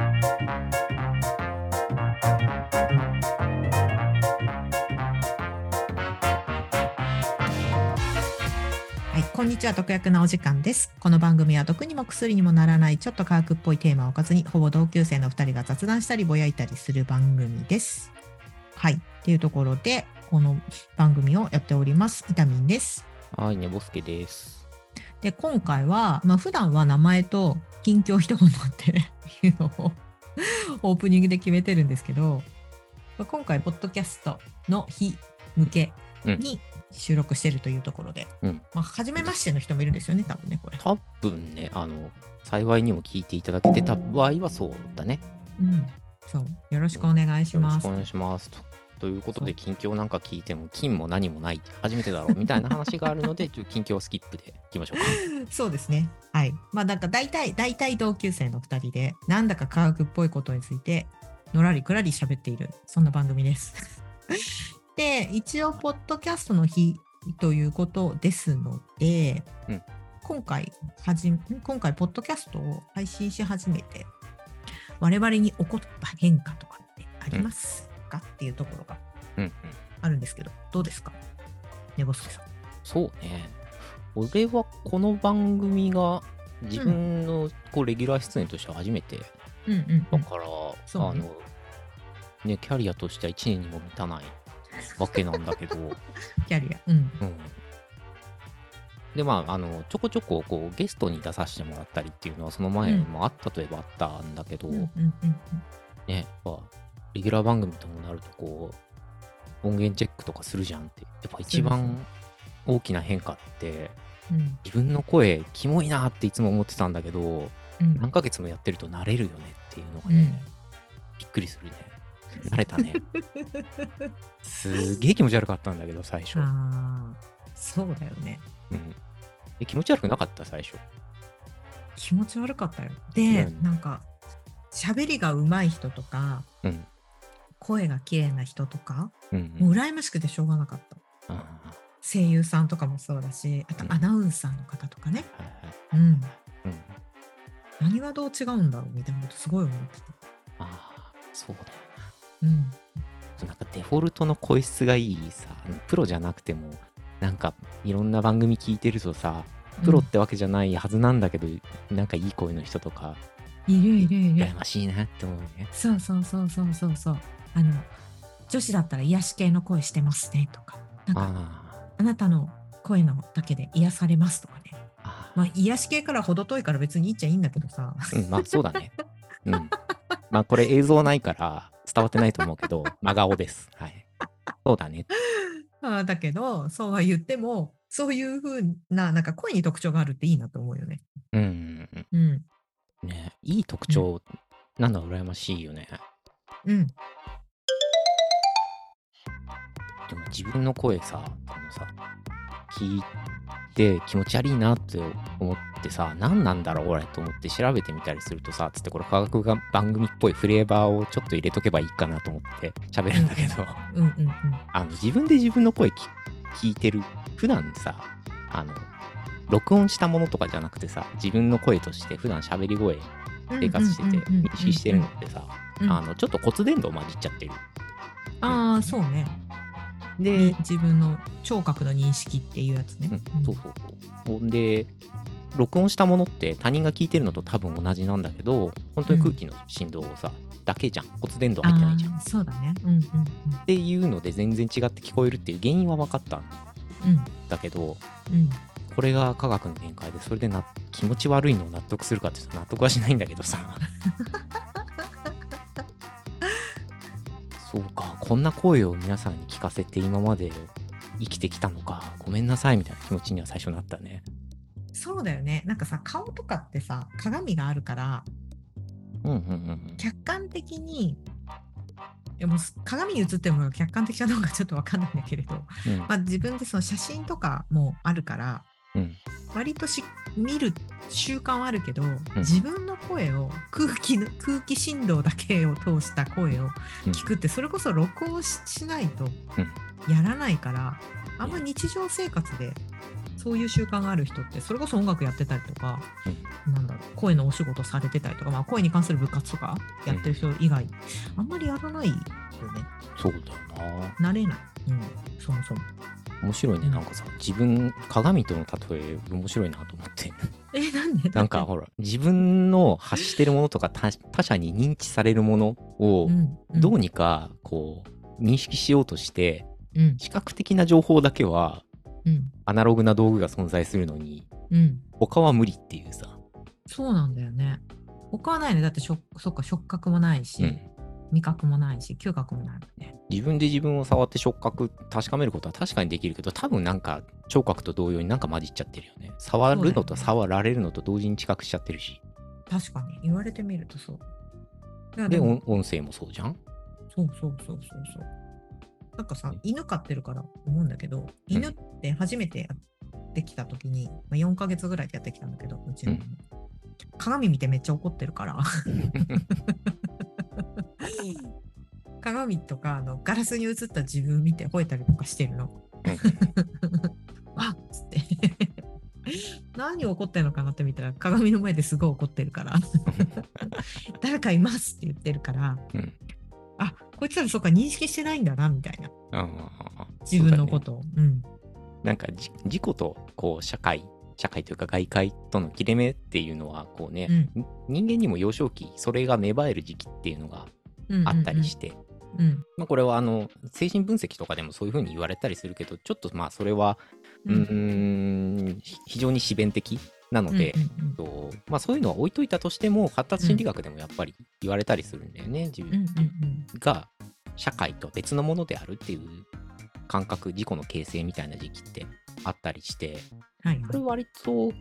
はい、こんにちは、毒薬なお時間です。この番組は毒にも薬にもならないちょっと科学っぽいテーマをおかずに、ほぼ同級生の2人が雑談したりぼやいたりする番組です。はい、っていうところで、この番組をやっております。イタミンです。はい、ねぼすけです。で、今回は、まあ、普段は名前と近況一言っていうのをオープニングで決めてるんですけど、まあ今回、ポッドキャストの日向けに収録してるというところで、うんまあ、初めましての人もいるんですよね、多分ね、これ。多分ね、あの、幸いにも聞いていただけてた場合はそうだね。うん、そう。よろしくお願いしますよろしくお。願いします。とということで、近況なんか聞いても、金も何もない、初めてだろうみたいな話があるので、ちょっと近況スキップでいきましょうか。そうですね。はい。まあなんか大体、大体同級生の2人で、なんだか科学っぽいことについて、のらりくらり喋っている、そんな番組です。で、一応、ポッドキャストの日ということですので、うん今回はじ、今回、ポッドキャストを配信し始めて、我々に起こった変化とかってあります？か、っていうところがうんうん。あるんですけど、どうですか？ねぼすけさん。そうね。俺はこの番組が自分のこうレギュラー出演としては初めてうんうん、うん。だから、そうねあの、ね、キャリアとしては1年にも満たないわけなんだけど、キャリア。うん。うん。で、まあ、あの、ちょこちょこ、こう、ゲストに出させてもらったりっていうのは、その前もあったといえばあったんだけど、うんうんうんうん。ね、やっぱ、レギュラー番組ともなると、こう、音源チェックとかするじゃんって、やっぱ一番大きな変化って、うん自分の声、キモいなっていつも思ってたんだけど、うん何ヶ月もやってると慣れるよねっていうのがね、うんびっくりするね。慣れたね。すげえ気持ち悪かったんだけど、最初。そうだよね。うん。え気持ち悪くなかった、最初。気持ち悪かったよ。で、うんなんか、喋りが上手い人とか、うん。声が綺麗な人とか、うん、もう羨ましくてしょうがなかった。あ声優さんとかもそうだし、あとうんアナウンサーの方とかね。ーはいはい。うん。うん。何がどう違うんだろうみたいなことすごい思ってた。ああ、そうだようん。な。なんかデフォルトの声質がいいさ、プロじゃなくても、なんかいろんな番組聞いてるとさ、プロってわけじゃないはずなんだけど、なんかいい声の人とか、いるいるいる羨。ましいなって思うね。そうそうそうそうそうそう。あの、女子だったら癒し系の声してますねとか、なんか、ああなたの声のだけで癒されますとかね。まあ、癒し系から程遠いから別にいいっちゃいいんだけどさ。あ、うん、まあそうだね。うん。まあこれ映像ないから伝わってないと思うけど、真顔です。はい。そうだね。あーだけど、そうは言っても、そういう風な、なんか声に特徴があるっていいなと思うよね。うんうんうん。うん。ねいい特徴、なんだ羨ましいよね。うん。自分の声さ、あのさ、聞いて気持ち悪いなって思ってさ、何なんだろう俺と思って調べてみたりするとさ、つってこれ科学が番組っぽいフレーバーをちょっと入れとけばいいかなと思って喋るんだけど。あの自分で自分の声き聞いてる、普段さ、あの、録音したものとかじゃなくてさ、自分の声として普段喋り声生活してて認識してるのってさ、うんあの、ちょっと骨伝導混じっちゃってる。ああ、そうね。で、自分の聴覚の認識っていうやつね。うん、そうそうそう。ほんで、録音したものって他人が聞いてるのと多分同じなんだけど、本当に空気の振動をさ、だけじゃん。骨伝導入ってないじゃん。そうだね。うんうんていうので全然違って聞こえるっていう原因は分かったんうん。だけど、うん。これが科学の限界で、それでな気持ち悪いのを納得するかって納得はしないんだけどさ。そうか、こんな声を皆さんに聞かせて今まで生きてきたのか、ごめんなさいみたいな気持ちには最初なったね。そうだよね。なんかさ、顔とかってさ、鏡があるから、うんうんうん客観的に、でも鏡に映ってるも客観的かどうかちょっとわかんないんだけれど、うん。まあ、自分でその写真とかもあるから、うん割とし見る習慣はあるけど、自分の声を空気の 空気振動だけを通した声をうん。聞くってそれこそ録音ししないとやらないからあんま日常生活でそういう習慣がある人ってそれこそ音楽やってたりとか、なんだろう声のお仕事されてたりとか、まあ、声に関する部活とかやってる人以外、あんまりやらないよね。そうだよな。慣れない、うん、そもそも。面白いね。なんかさ、自分、鏡との例え、面白いなと思って。えなんで？なんか ほら、自分の発してるものとか他他者に認知されるものをどうにかこう認識しようとして、うん。視覚的な情報だけはうん。アナログな道具が存在するのに、うん。他は無理っていうさ。そうなんだよね。他はないね。だってしょそっか触覚もないし、うん。味覚もないし嗅覚もないもんね。自分で自分を触って触覚確かめることは確かにできるけど多分なんか聴覚と同様になんか混じっちゃってるよね。触るのと触られるのと同時に近くしちゃってるし。確かに言われてみるとそう。で音声もそうじゃん？そうそうそうそうそう。なんかさ、犬飼ってるから思うんだけど、犬って初めてやってきた時に、まあ、4ヶ月ぐらいでやってきたんだけど、うちの、うん。鏡見てめっちゃ怒ってるから。鏡とかあのガラスに映った自分見て吠えたりとかしてるの。あっつって。何怒ってんのかなって見たら鏡の前ですごい怒ってるから。誰かいますって言ってるから、うん。あこいつらそうか認識してないんだなみたいな。自分のことを。う,、ん。なんかじ自己とこう社会社会というか外界との切れ目っていうのはこうね、うん。人間にも幼少期それが芽生える時期っていうのがうん。あったりして、うん。まあ、これはあの精神分析とかでもそういうふうに言われたりするけどちょっとまあそれはううん。非常に自弁的なので、うんうんとまあ、そういうのは置いといたとしても発達心理学でもやっぱり言われたりするんだよね、自うんうん。分が社会とは別のものであるっていう感覚自己の形成みたいな時期ってあったりしてはいはい。これ割と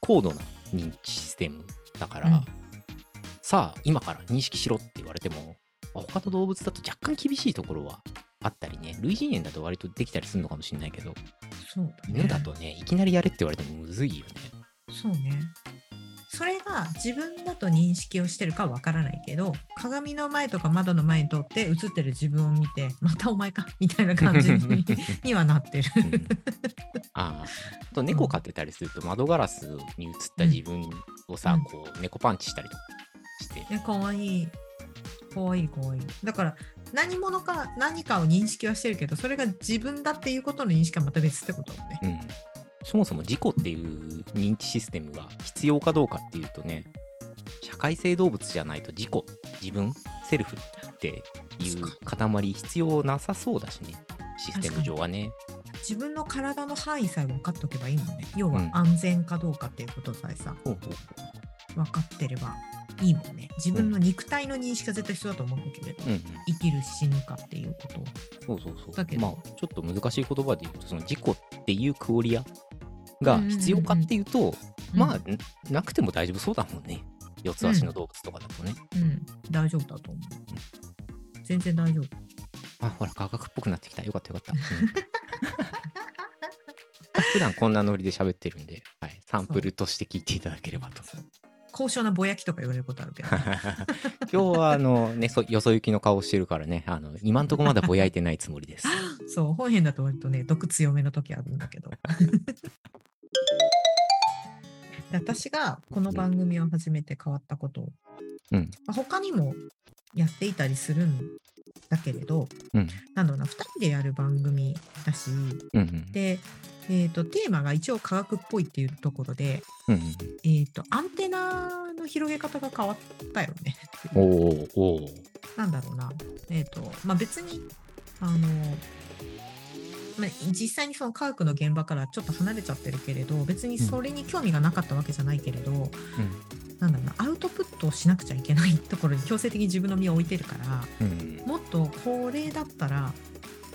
高度な認知システムだから、うん。さあ今から認識しろって言われてもまあ他の動物だと若干厳しいところはあったりね類人猿だと割とできたりするのかもしれないけどそうだね。犬だとねいきなりやれって言われてもむずいよね。そうね。それが自分だと認識をしてるかわからないけど鏡の前とか窓の前に通って映ってる自分を見てまたお前かみたいな感じに にはなってる。うん。ああ。あと猫飼ってたりすると窓ガラスに映った自分をさ、うん。こう猫パンチしたりとかして、えかわいい。かわいいかわいい。だから何者か何かを認識はしてるけどそれが自分だっていうことの認識はまた別ってことだもんね。うん、そもそも自己っていう認知システムが必要かどうかっていうとね社会性動物じゃないと自己自分セルフっていう塊必要なさそうだしねシステム上はね。自分の体の範囲さえ分かっとけばいいもんね。要はうん。安全かどうかっていうことさえさ、ほうほう。分かってればいいもんね。自分の肉体の認識が絶対必要だと思うんだけれど、うんうん。生きる死ぬかっていうこと。を。そうそうそう。だけど。まあちょっと難しい言葉で言うとその自己っていうクオリアが必要かっていうと、まあんなくても大丈夫そうだもんね。四つ足の動物とかだとね、うん、大丈夫だと思う。全然大丈夫。あほら科学っぽくなってきた。よかったよかった、うん。普段こんなノリで喋ってるんで、はい、サンプルとして聞いていただければと。高尚なぼやきとか言われることあるけど。今日はあの、ね、そよそ行きの顔してるからねあの今んとこまだぼやいてないつもりです。そう、本編だと割とね、毒強めの時あるんだけど。で私がこの番組を始めて変わったこと、うんまあ他にもやっていたりするんだけれど、うん。なんだろうな、2人でやる番組だし、うんうん。で、えー、とテーマが一応科学っぽいっていうところで、うんうん。えー、とアンテナの広げ方が変わったよね。おーおー。なんだろうな、えーとまあ、別にあの、まあ、実際にその科学の現場からちょっと離れちゃってるけれど別にそれに興味がなかったわけじゃないけれど、なんだろうなアウトプットをしなくちゃいけないところに強制的に自分の身を置いてるからうん。うんもっとこれだったら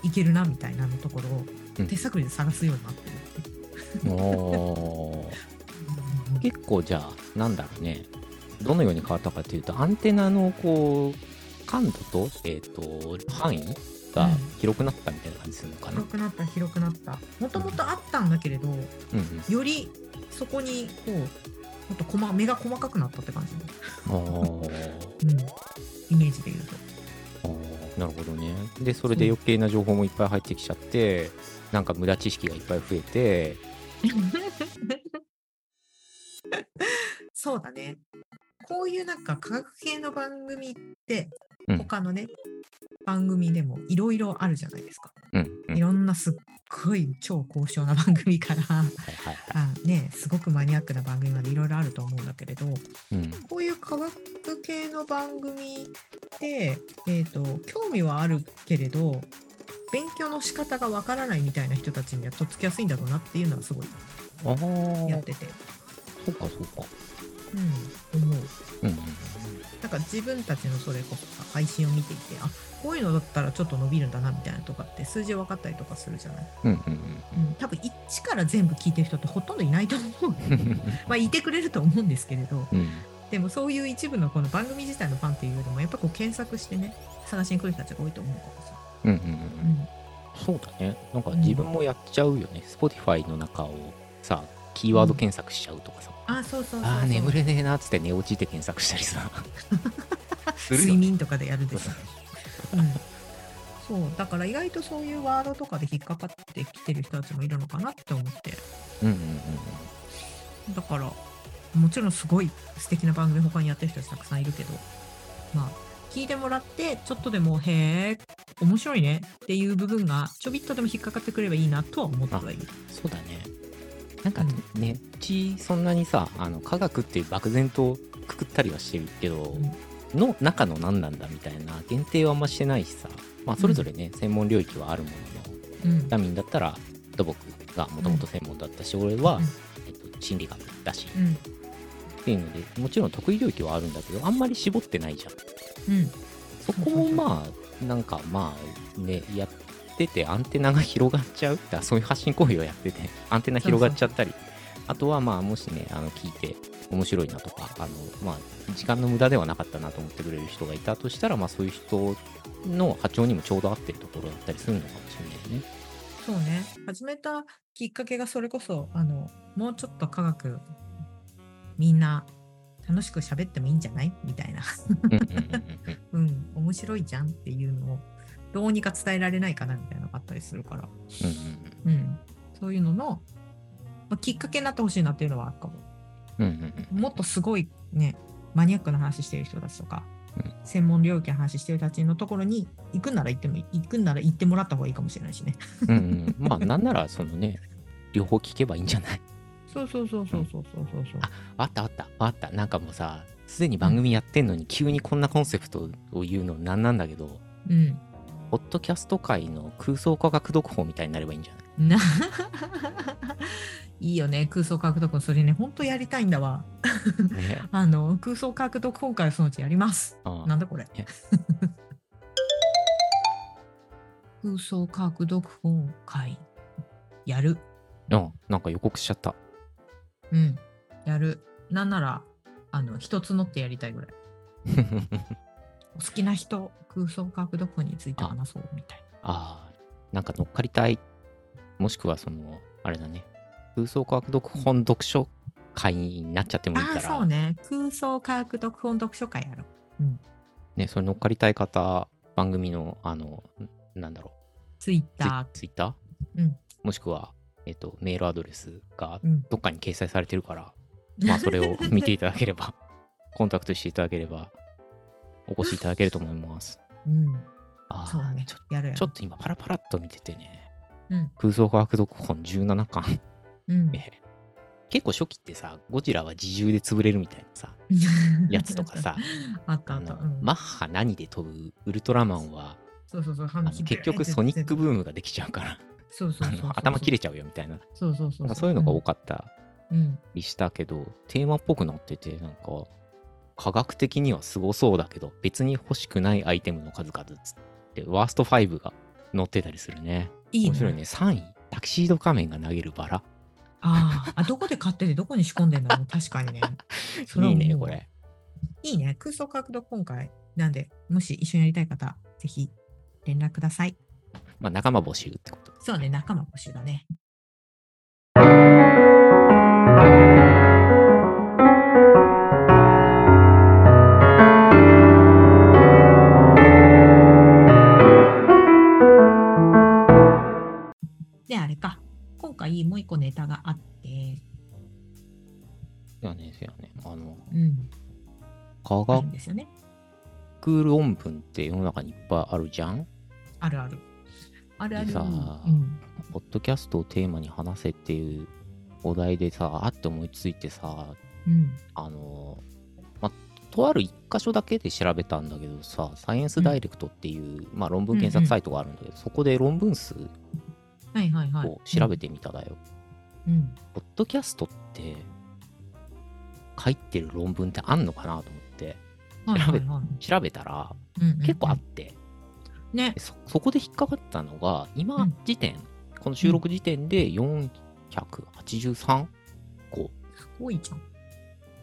いけるなみたいなのところをうん。手探りで探すようになってる。結構じゃあなんだろうね。どのように変わったかというとアンテナのこう感度と,、えー、と範囲がうん。広くなったみたいな感じするのかな。広くなった広くなった。もともとあったんだけれどうんうん。よりそこにこうもっと細目が細かくなったって感じ、おーうん、イメージで言うと。なるほどね。でそれで余計な情報もいっぱい入ってきちゃってなんか無駄知識がいっぱい増えてそうだね。こういうなんか科学系の番組ってうん。他のね、番組でもいろいろあるじゃないですか。うんうん。いろんなすっごい超高尚な番組からあねすごくマニアックな番組までいろいろあると思うんだけれどいうん。こういう科学系の番組で、えー、と興味はあるけれど勉強の仕方がわからないみたいな人たちにはとっつきやすいんだろうなっていうのはすごいやってて、そうかそうかうん、思う。うんうんなんか自分たちのそれこそさ配信を見ていてあこういうのだったらちょっと伸びるんだなみたいなとかって数字分かったりとかするじゃない、うんうんうん、多分一から全部聞いてる人ってほとんどいないと思う まあいてくれると思うんですけれど。うん。うんでもそういう一部のこの番組自体のファンっていうよりもやっぱこう検索してね探しに来る人たちが多いと思うからさ、うんうんうん。うん、そうだね。なんか自分もやっちゃうよね。Spotify の中をさ、キーワード検索しちゃうとかさ。あそうそうそうそう。ああ、眠れねえなっつって寝落ちて検索したりさ。するよ睡眠とかでやるでしょ、うん、そう。だから意外とそういうワードとかで引っかかってきてる人たちもいるのかなって思って。うんうんうんだからもちろんすごい素敵な番組他にやってる人たちたくさんいるけど。まあ聞いてもらってちょっとでもへえ面白いねっていう部分がちょびっとでも引っかかってくればいいなとは思ってはいる。そうだね。なんかね、うちそんなにさ、あの科学って漠然とくくったりはしてるけど、の中の何なんだみたいな限定はあんましてないしさ、まあそれぞれね、専門領域はあるものの、うん。ダミンだったら土木がもともと専門だったし、俺は、うん。えっと、心理学だし、うん。っていうのでもちろん得意領域はあるんだけどあんまり絞ってないじゃん。うん。そこもまあなんかまあねやっててアンテナが広がっちゃう。だからそういう発信行為をやっててアンテナ広がっちゃったり。あとはまあもしねあの聞いて面白いなとかあのまあ時間の無駄ではなかったなと思ってくれる人がいたとしたらまあそういう人の波長にもちょうど合ってるところだったりするのかもしれないね。そうね。始めたきっかけがそれこそあのもうちょっと科学みんな楽しく喋ってもいいんじゃない？みたいな、うん、面白いじゃんっていうのをどうにか伝えられないかなみたいなのがあったりするから、うん、うん、そういうのの、まあ、きっかけになってほしいなっていうのはあるかも、うんうん、もっとすごいねマニアックな話してる人たちとか、うん、専門領域の話してる人たちのところに行くなら行っても行くなら行ってもらった方がいいかもしれないしね。うん、まあなんならそのね両方聞けばいいんじゃない？そうそうそうそうそうそうそう、う。ん、ああったあった。あった。なんかもうさすでに番組やってんのに急にこんなコンセプトを言うのなんなんだけど、うん、ポッドキャスト界の空想科学読法みたいになればいいんじゃない？な いいよね、空想科学読本。それね、本当やりたいんだわ。ね あの、空想科学読本会をそのうちやります。あなんだこれえ。空想科学読本会。やる。あなんか予告しちゃったうん。やる。なんなら、あの、一つ乗ってやりたいぐらい。お好きな人、空想科学読本について話そうみたいああなんか乗っかりたいもしくはそのあれだね空想科学読本読書会になっちゃってもいいからそうね。空想科学読本読書会やろう。うん。ねそれ乗っかりたい方番組のあのんなんだろツイッうタツイツイッター、うんもしくは、えっとメールアドレスがー。うん。どっかに掲載されてるから、まあそれを見ていただければ、コンタクトしていただければ、お越しいただけると思います。うん。あそうだねちょ。やるやる。ちょっと今パラパラっと見ててね、うん。空想科学読本17巻、うん。え結構初期ってさ、ゴジラは自重で潰れるみたいなさ、やつとかさ、あったあった。マッハ何で飛ぶウルトラマンは、そうそうそう。結局ソニックブームができちゃうから、あそうそう頭切れちゃうよみたいな、そうそうそうそういうのが多かかったうん。りしたけど、テーマっぽくなってて、なんか、科学的にはすごそうだけど、別に欲しくないアイテムの数々つって、ワースト5が載ってたりするね。いいね。面白いね。3位、タキシード仮面が投げるバラ。あーあ、どこで買っててどこに仕込んでんだろう。確かにね。それはいいね、これ。いいね。空想科学読今回。なんで、もし一緒にやりたい方、ぜひ連絡ください。まあ、仲間募集ってこと。そうね、仲間募集だね。回もう一個ネタがあって。せやね、せやね。あの、うん。科学ですよね。論文って世の中にいっぱいあるじゃん？あるある。あるある。さ、うん、ポッドキャストをテーマに話せっていうお題でさ、あって思いついてさ、うん、あの、ま、とある一箇所だけで調べたんだけどさ、サイエンスダイレクトっていう、うん、まあ、論文検索サイトがあるんだけど、うんうん、そこで論文数はいはいはい。を調べてみただよ。うん。ポッドキャストって書いてる論文ってあんのかなと思ってはいはいはい。調べたらうんうんうん結構あって、ねで。そそこで引っかかったのが今うん時点、この収録時点で483個多いじゃん。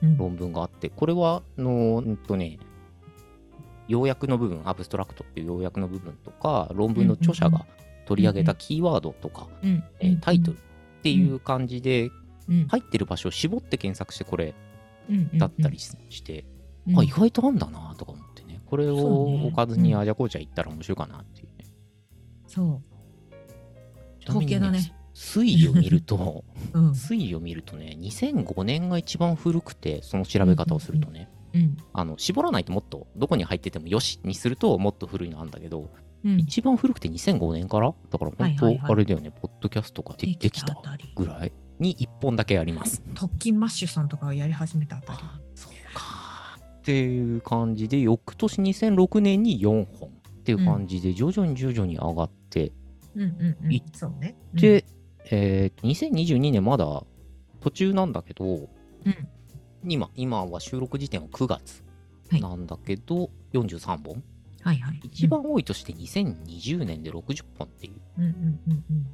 うん。論文があってこれはあのうんとね要約の部分アブストラクトっていう要約の部分とか論文の著者が取り上げたキーワードとか、うん。えータイトルっていう感じでうん。入ってる場所を絞って検索してこれうん。だったりしして、うん。あ意外とあんだなとか思ってねこれをねおかずにうんあじゃこうじゃ行ったら面白いかなっていうね、そう。統計だね推移を見ると うん。推移を見るとね2005年が一番古くてその調べ方をするとね、うん。あの絞らないともっとどこに入っててもよしにするともっと古いのあるんだけど、うん。一番古くて2005年から？だから本はいはいはい当あれだよね、ポッドキャストができた。ぐらいに1本だけあります。特勤マッシュさんとかがやり始めたあたり。そうか。っていう感じで翌年2006年に4本っていう感じで徐々に徐々に上がって、うんうんうんい。そうね。で、えー2022年まだ途中なんだけど、うん、今今は収録時点は9月はいなんだけど、43本はいはい。一番多いとして2020年で60本っていう、うんうんうんうん。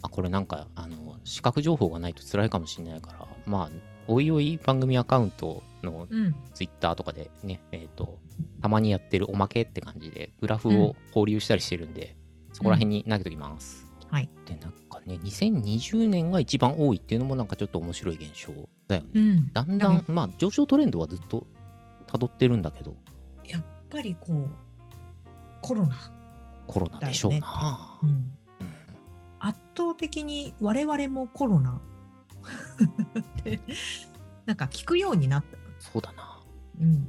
あこれなんかあの視覚情報がないと辛いかもしれないからまあおいおい番組アカウントのうん。ツイッターとかでねえっ、とたまにやってるおまけって感じでグラフを放流したりしてるんで、そこら辺に投げときます、はい。でなんかね2020年が一番多いっていうのもなんかちょっと面白い現象だよねうん。だんだんまあ上昇トレンドはずっと辿ってるんだけどやっぱりこう、コロナ。コロナでしょうな、うん。うん圧倒的に我々もコロナって なんか聞くようになった。そうだなうん。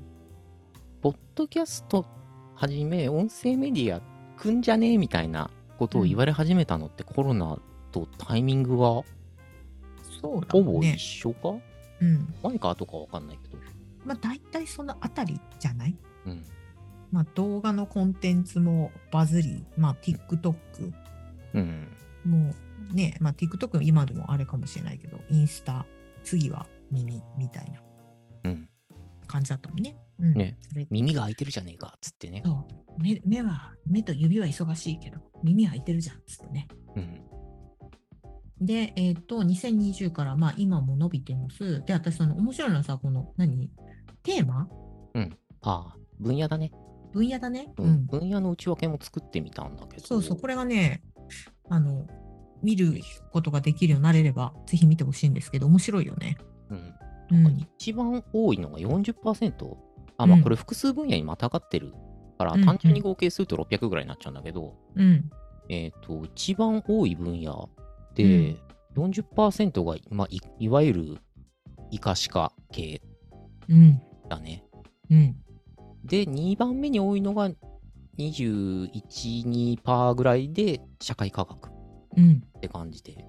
ポッドキャストはじめ音声メディアくんじゃねえみたいなことを言われ始めたのってコロナとタイミングがそうだほぼね一。緒か、うん。前か後かわかんないけど。まあ大体そのあたりじゃない？うん。まあ動画のコンテンツもバズり、まあ TikTok うん。もうね、まあ TikTok 今でもあれかもしれないけど、インスタ、次は耳みたいなうん。感じだったもんね。うん、ね耳が開いてるじゃねえかっつってね。そう目目は、目と指は忙しいけど、耳開いてるじゃんっつってね。うん。で、えっ、と、2020から、まあ、今も伸びてます。で、私、その、面白いのはさ、この、何？テーマ？ああ、分野だね。分野だね。う。うんん。分野の内訳も作ってみたんだけど。そうそう、これがね、あの、見ることができるようになれれば、ぜひ見てほしいんですけど、面白いよね。うん。うん。一番多いのが40%。あ、まあうんこれ複数分野にまたがってるから、うん単純に合計すると600ぐらいになっちゃうんだけど、うん。えっ、と、一番多い分野で、40%が、まあい、いわゆるイカシカ系うん。だね。うん。で、2番目に多いのが21、2%ぐらいで社会科学っうん。て感じで、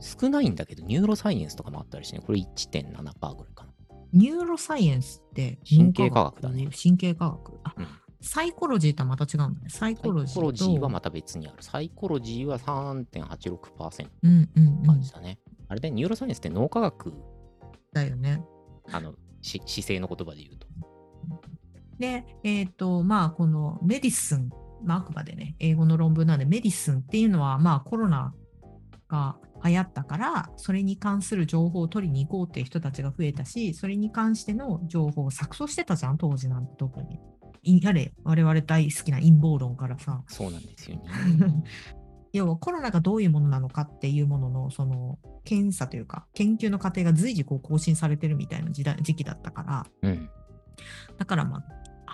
少ないんだけど、ニューロサイエンスとかもあったりしてね、これ1.7%ぐらいかな。neuroscience って、神経科学だね脳神経科学。あ、うんサイコロジーとはまた違うんだね。サイサコロジーと。イコロジーはまた別にある。サイコロジーは3.86%うんうんうん。感じだね。あれで、 neuroscience って脳科学、だよね。あの、し市井の言葉で言うと。で、えっ、と、まあ、この medicine、まあ、あくまでね、英語の論文なんで、 medicine っていうのは、まあ、コロナが流行ったから、それに関する情報を取りに行こうっていう人たちが増えたし、それに関しての情報を錯綜してたじゃん、当時なんて特に。いやれ、我々大好きな陰謀論からさ。そうなんですよね。要はコロナがどういうものなのかっていうもののその検査というか研究の過程が随時こう更新されてるみたいな時代時期だったからうん。だからまあ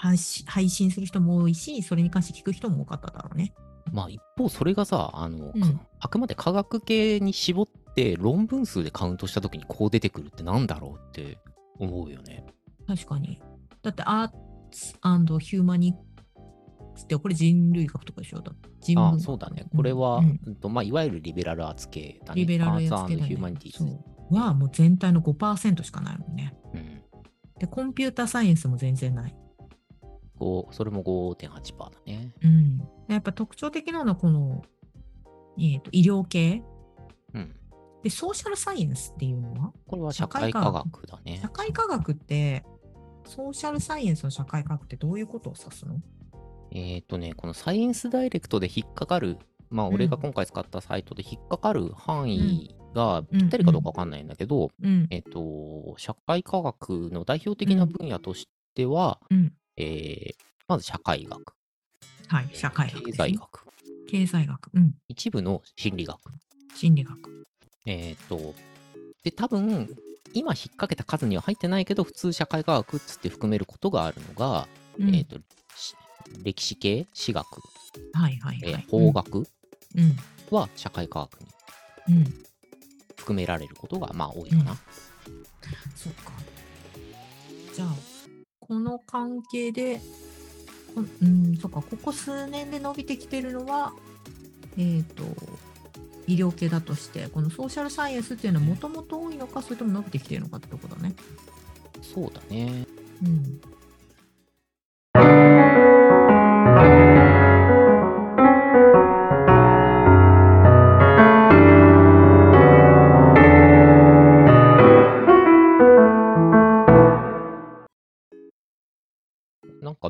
配信する人も多いしそれに関して聞く人も多かっただろうね。まあ一方それがさあの、うんかあくまで科学系に絞って論文数でカウントした時にこう出てくるってなんだろうって思うよね。確かに。だってアーツヒューマニクスってこれ人類学とかでしょ？だ人あ文そうだね。これは、うんうんとまあ、いわゆるリベラルアーツ系だね。リベラルアーツ系だヒューマニティーズ。そうはもう全体の5%しかないもんね。うんで、コンピューターサイエンスも全然ない。こうそれも5.8%だね。うん。でやっぱ特徴的なのはこの、えーと医療系。うん。で、ソーシャルサイエンスっていうのは？これは社会科学だね社。会科学って、ソーシャルサイエンスの社会科学ってどういうことを指すの？えっ、とね、このサイエンスダイレクトで引っかかる、まあ、うん俺が今回使ったサイトで引っかかる範囲がうんぴったりかどうかわかんないんだけど、うん。えっ、と、社会科学の代表的な分野としては、うん。えーまず社会学、はい。社会学、経済。学、経済学。うん。一部の心理学。心理学。えっ、と、で、多分、今引っ掛けた数には入ってないけど、普通社会科学っつって含めることがあるのが、うん、えっ、と、し歴史系、史学、はいはいえーはい。法学？うん。は社会科学にうん。うん。含められることがまあ多いかな。そうか。じゃあ、この関係で、こうん、そっか、ここ数年で伸びてきてるのは、えっ、と、医療系だとして、このソーシャルサイエンスっていうのはもともと多いのか、それとも伸びてきてるのかってとこだね。そうだね。うん。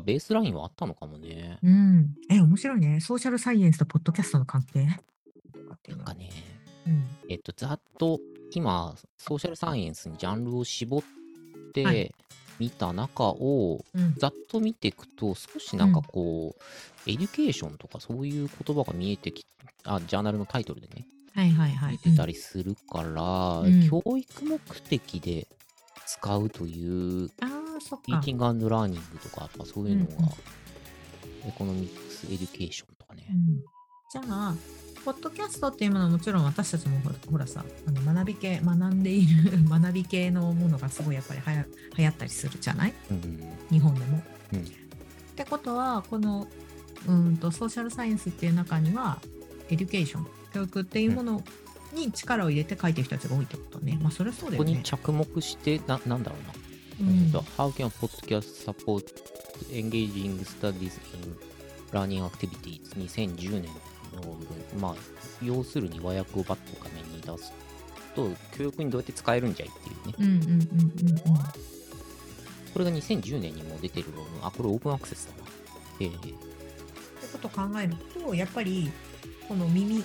ベースラインはあったのかもね。うん。え、面白いね。 social science とポッドキャストの関係？なんかね、うん。えっと、ざっと今、 social science にジャンルを絞っはて見た中を、うん。ざっと見ていくと、少しなんかこう、 education とかそういう言葉が見えてきあ、ジャーナルのタイトルでね、はいはいはい。見えてたりするから、うん教育目的で使うという、ああ、そっか。 teaching learning とか、やっぱそういうのが、 economics education とかね。うんじゃあ、ポッドキャストっていうものはもちろん私たちもほらほらさ、あの学び系、学んでいる 学び系のものがすごいやっぱりはや流行ったりするじゃない？うん日本でも。うんってことは、このうんと social science っていう中には、 education、教育っていうものに力を入れて書いてる人たちが多いってことね。まあ、それはそうだよね。ここに着目して、ななんだろうな。How can podcast support engaging studies in learning activities? 2010年の論文。まあ、要するに和訳をバッと画面に出すと、教育にどうやって使えるんじゃいっていうね。うんうんうんうんうん。これが2010年にも出てる論文。あ、これオープンアクセスだな。えー、ってことを考えると、やっぱりこの耳、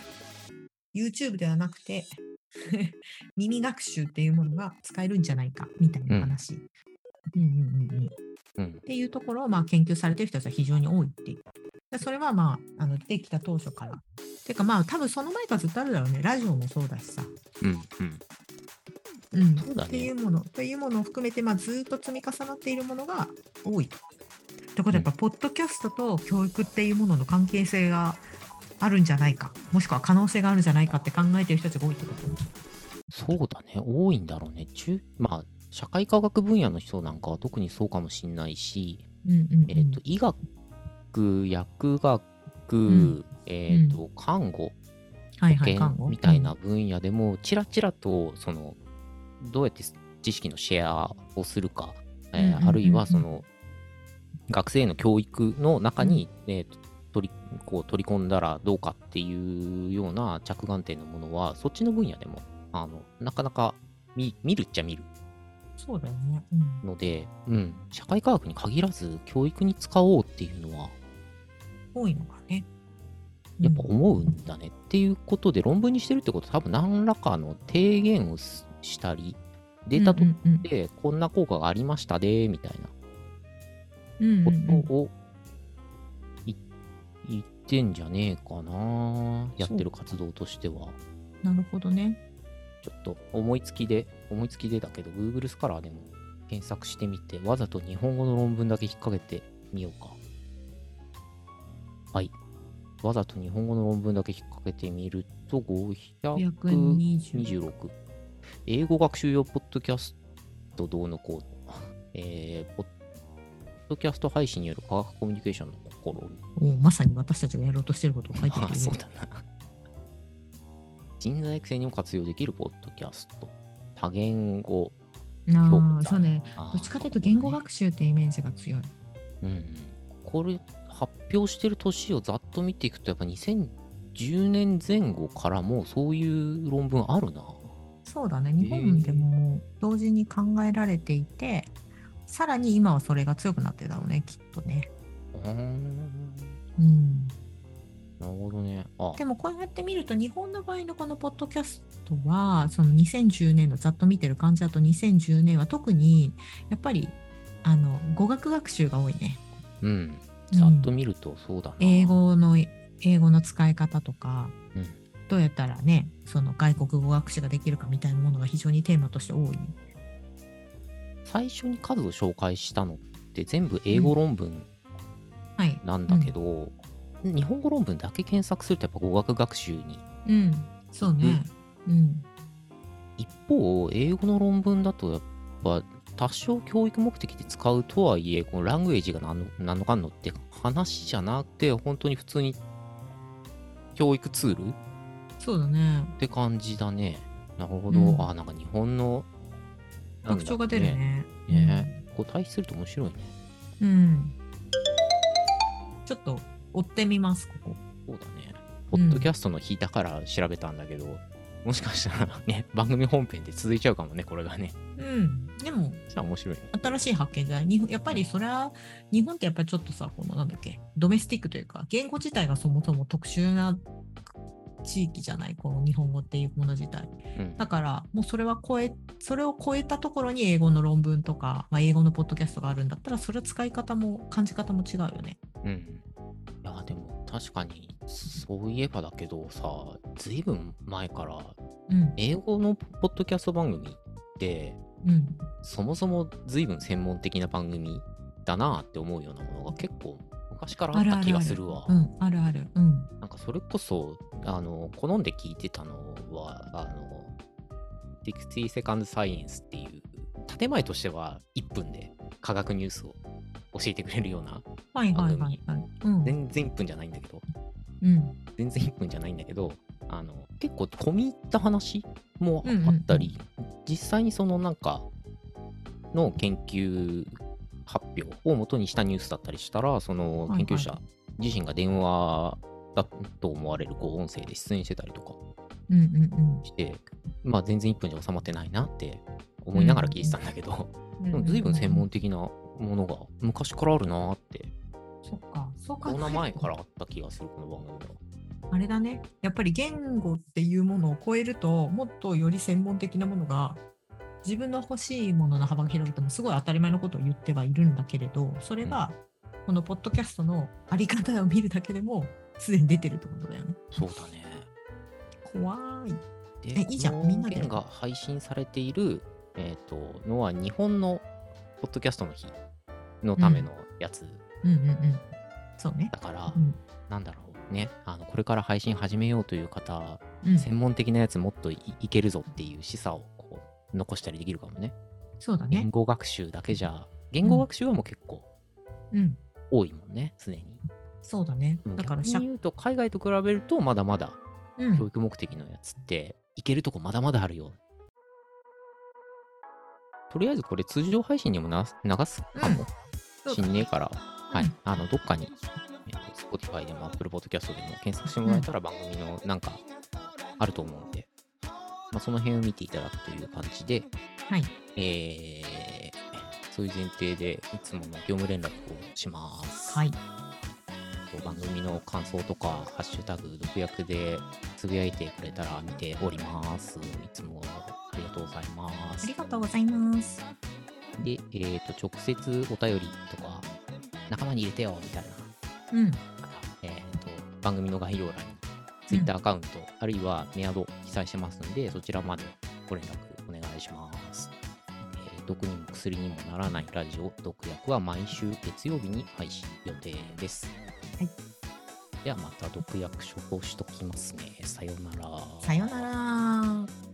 YouTube ではなくて、耳学習っていうものが使えるんじゃないかみたいな話。うんうんうんうん、っうん。ていうところをまあ研究されてる人たちは非常に多いっていう。でそれはまあ、あの出てきた当初から。てかまあ、多分その前からずっとあるだろうね。ラジオもそうだしさ。うん。うん。うん、そうだねっていうもの、というものを含めて、まあ、ずっと積み重なっているものが多いと。ってことは、やっぱ、ポッドキャストと教育っていうものの関係性があるんじゃないか、もしくは可能性があるんじゃないかって考えてる人たちが多いってこと？そうだね。多いんだろうね。中、まあ、社会科学分野の人なんかは特にそうかもしんないし、うんうんうん、えっ、と、医学、薬学、ん。えっ、と、看護、はいはい、保険看護。みたいな分野でも、ちらちらと、その、どうやって知識のシェアをするか、えーうんうんうんうんあるいは、その、学生への教育の中に、えーと取りこう取り込んだらどうかっていうような着眼点のものは、そっちの分野でも、あのなかなか見見るっちゃ見るそうだよね。うんので、うん、社会科学に限らず、教育に使おうっていうのは、多いのかね。やっぱ思うんだね。っていうことで、論文にしてるってことは、多分何らかの提言をすしたり、データ取って、こんな効果がありましたで、みたいなことをてんじゃねえかな。やってる活動としては。なるほどね。ちょっと思いつきで、思いつきでだけど、Google スカラーでも検索してみて、わざと日本語の論文だけ引っ掛けてみようか。はい。わざと日本語の論文だけ引っ掛けてみると、526。120。英語学習用ポッドキャストどうのこうの。えー、ポッドキャスト配信による科学コミュニケーションの心おまさに私たちがやろうとしてることを書いてあるあそうだな。人材育成にも活用できるポッドキャスト。多言語。あそうね。どっちかというと言語学習ってイメージが強い。うんうん。これ、発表してる年をざっと見ていくと、やっぱ2010年前後からもうそういう論文あるな。そうだね。日本でも同時に考えられていて、さらに今はそれが強くなってるだろうね、きっとね。うーん。うん。なるほどね。あ、でもこうやって見ると日本の場合のこのポッドキャストはその2010年のざっと見てる感じだと2010年は特にやっぱりあの語学学習が多いね。うん。ざっと見るとそうだな。英語の英語の使い方とか、うんどうやったらねその外国語学習ができるかみたいなものが非常にテーマとして多い。最初に数を紹介したのって全部英語論文はい。なんだけど、日本語論文だけ検索するとやっぱ語学学習にうん。そうね。うん。一方英語の論文だとやっぱ多少教育目的で使うとはいえこのラングエージが何の何のかんのって話じゃなくて本当に普通に教育ツールっそうだね。て感じだねなるほど、うんあなんか日本の特徴が出るね。ねこう対比すると面白いねうん。うん。ちょっと追ってみます、ここ。そうだねポッドキャストの日だから調べたんだけど、もしかしたらね 番組本編で続いちゃうかもねこれがねうん。でも、じゃあ面白いね新しい発見じゃない？日本やっぱりそれは日本ってやっぱりちょっとさこのなんだっけ？ドメスティックというか言語自体がそもそも特殊な地域じゃないこの日本語っていうもの自体うん。だからもうそれは超えそれを超えたところに英語の論文とか、まあ、英語のポッドキャストがあるんだったらそれは使い方も感じ方も違うよね。うん。いや、でも確かに、そういえばだけどさ、ずいぶん前から、うん。英語のポッドキャスト番組って、うん。そもそもずいぶん専門的な番組だなって思うようなものが結構昔からあった気がするわ。うんあるある。うん。なんかそれこそ、あの、好んで聞いてたのは、あの、60 Second Science っていう、建前としては1分で科学ニュースを教えてくれるような、はいはいはいはい。うん。全然1分じゃないんだけど、うん。全然1分じゃないんだけど、あの、結構込み入った話もうんうんうんあったり、実際にそのなんか、の研究発表を元にしたニュースだったりしたら、その研究者自身が電話だと思われるこう音声で出演してたりとかして、まあ全然1分じゃ収まってないなって思いながら聞いてたんだけど、うんでも随分専門的なものが昔からあるなって、そっかそうコロナ前からあった気がする、この番組は。あれだね。やっぱり言語っていうものを超えると、もっとより専門的なものが、自分の欲しいものの幅が広がってもすごい当たり前のことを言ってはいるんだけれど、それが、このポッドキャストのあり方を見るだけでも、すでに出てるってことだよね。そうだね。怖い。で、えいいじゃんみんなでが配信されている、えっ、と、のは日本のポッドキャストの日のためのやつうんうんうん。そうね。だから、うんなんだろうね、あの、これから配信始めようという方、うん、専門的なやつもっといいけるぞっていう示唆を残したりできるかもね。そうだね。言語学習だけじゃ、言語学習はもう結構うん。多いもんね、常に。そうだね。だから逆に、言うと、海外と比べると、まだまだうん教育目的のやつって、いけるとこまだまだあるよ。とりあえずこれ通常配信にもな流すかもしんねえから、はいうん。あの、どっかに、えっと Spotify でも Apple Podcast でも検索してもらえたら番組のなんかあると思うんで、まあ、その辺を見ていただくという感じで、はい。えーそういう前提でいつもの業務連絡をします。はい。番組の感想とか、ハッシュタグ、毒薬でつぶやいてくれたら見ております。いつもありがとうございますあり。がとうございます。で、えっ、と、直接お便りとか、仲間に入れてよみたいなうん。方、えっ、と、番組の概要欄に Twitter アカウント、あるいはメアド記載してますんで、そちらまでご連絡お願いします。えー毒にも薬にもならないラジオ、毒薬は毎週月曜日に配信予定です。はい。ではまた毒薬処方しときますね。さようなら。さよなら。